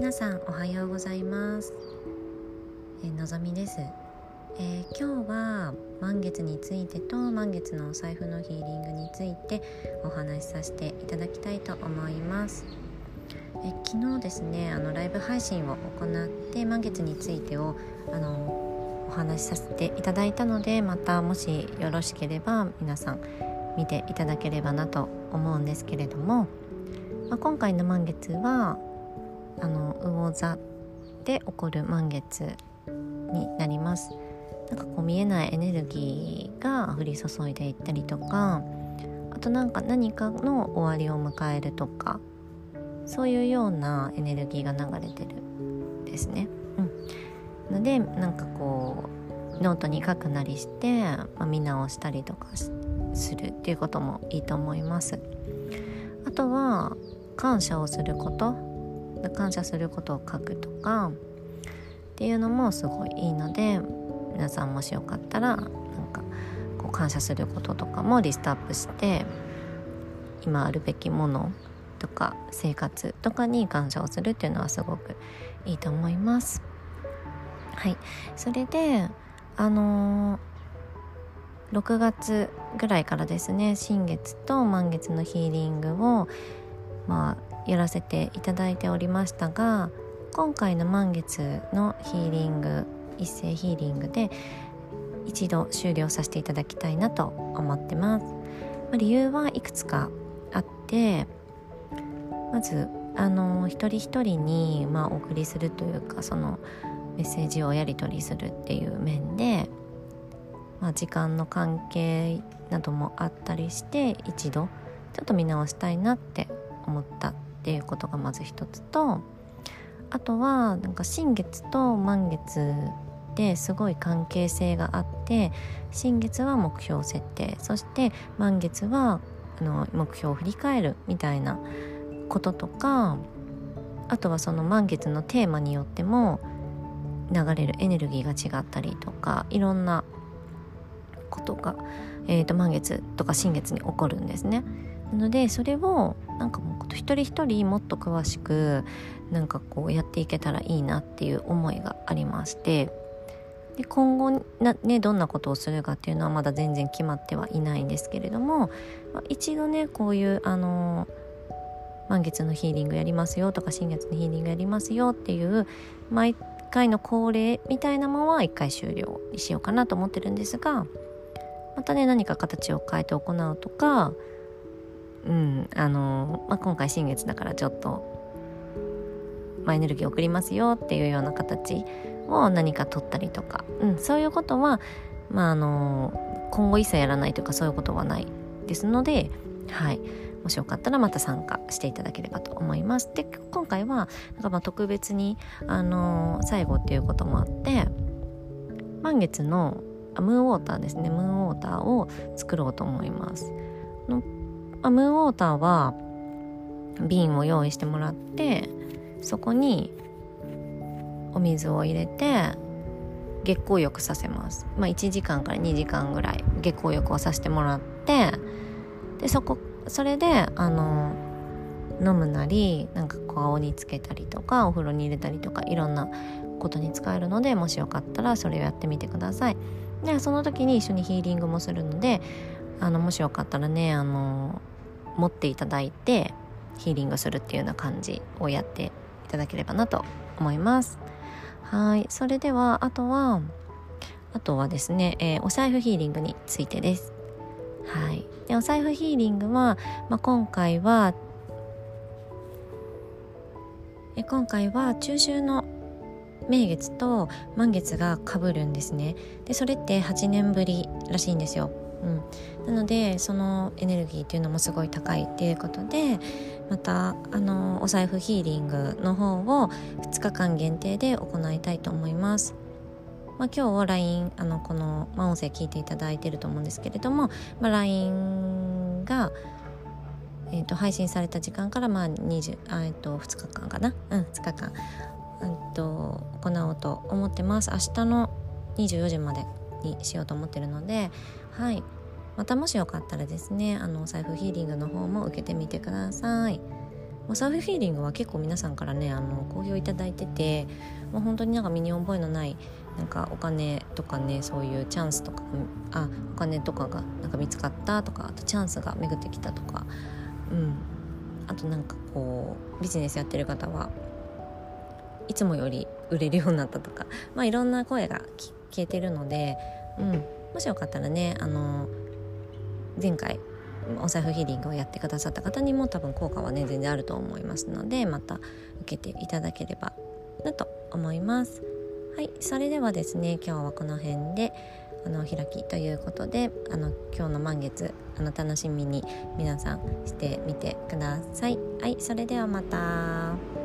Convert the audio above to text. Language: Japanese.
皆さんおはようございます。えーのぞみです、えー今日は満月についてと満月のお財布のヒーリングについてお話しさせていただきたいと思います。えー昨日ですねあのライブ配信を行って満月についてをあのお話しさせていただいたのでまたもしよろしければ皆さん見ていただければなと思うんですけれども、まあ、今回の満月はあの魚座で起こる満月になりますなんかこう見えないエネルギーが降り注いでいったりとかあとなんか何かの終わりを迎えるとかそういうようなエネルギーが流れてるですね。うん、のでなんかこうノートに書くなりして、まあ、見直したりとかするっていうこともいいと思います。あとは感謝をすること感謝することを書くとかっていうのもすごいいいので皆さんもしよかったらなんかこう感謝することとかもリストアップして今あるべきものとか生活とかに感謝をするっていうのはすごくいいと思います。はい、それであのー6月ぐらいからですね新月と満月のヒーリングをまあやらせていただいておりましたが今回の満月のヒーリング一斉ヒーリングで一度終了させていただきたいなと思ってます。ま理由はいくつかあってまずあの一人一人に、まあ、お送りするというかそのメッセージをやり取りするっていう面で、まあ、時間の関係などもあったりして一度ちょっと見直したいなって思ったっていうことがまず一つとあとはなんか新月と満月ですごい関係性があって新月は目標設定そして満月はあの目標を振り返るみたいなこととかあとはその満月のテーマによっても流れるエネルギーが違ったりとかいろんなことが、えー、と満月とか新月に起こるんですね。なのでそれをなんかもう一人一人もっと詳しくなんかこうやっていけたらいいなっていう思いがありましてで今後な、ね、どんなことをするかっていうのはまだ全然決まってはいないんですけれども、まあ一度ねこういうあの満月のヒーリングやりますよとか新月のヒーリングやりますよっていう毎回の恒例みたいなものは一回終了にしようかなと思ってるんですがまたね何か形を変えて行うとかうん。あの、まあ、今回新月だからちょっと、まあ、エネルギーを送りますよっていうような形を何か取ったりとか、うん、そういうことは、まあ、あの今後一切やらないというかそういうことはないですのではい。もしよかったらまた参加していただければと思います。で今回はなんかまあ特別に、あの最後っていうこともあって満月のあムーンウォーターですね。ムーンウォーターを作ろうと思います。のまあムーンウォーターは瓶を用意してもらってそこにお水を入れて月光浴させます、まあ、1時間から2時間ぐらい月光浴をさせてもらってでそこそれであの飲むなりなんか顔につけたりとかお風呂に入れたりとかいろんなことに使えるのでもしよかったらそれをやってみてください。でその時に一緒にヒーリングもするのであのもしよかったらねあの持っていただいてヒーリングするっていうような感じをやっていただければなと思います。はい。それではあとはあとはですね、えーお財布ヒーリングについてです。はい、でお財布ヒーリングは、まあ、今回はえ今回は中秋の名月と満月が被るんですね。でそれって8年ぶりらしいんですよ、うん、なのでそのエネルギーっていうのもすごい高いっていうことでまたあのお財布ヒーリングの方を2日間限定で行いたいと思います。まあ、今日 LINE あのこの、まあ、音声聞いていただいてると思うんですけれども、まあ、LINE が、えー、と配信された時間から、まあ20あ、と2日間かな？うん2日間、と行おうと思ってます。明日の24時までにしようと思ってるのではい。またもしよかったらですねあのお財布ヒーリングの方も受けてみてください。おサーフフィーリングは結構皆さんからねあの好評いただいててもう本当になんか身に覚えのないなんかお金とかねそういうチャンスとかあお金とかがなんか見つかったとかあとチャンスが巡ってきたとかうん。あとなんかこうビジネスやってる方はいつもより売れるようになったとかまあいろんな声が聞けてるので、うん、もしよかったらねあの前回お財布ヒーリングをやってくださった方にも多分効果はね全然あると思いますのでまた受けていただければなと思います。はいそれではですね今日はこの辺であの開きということであの今日の満月あの楽しみに皆さんしてみてください。はいそれではまた。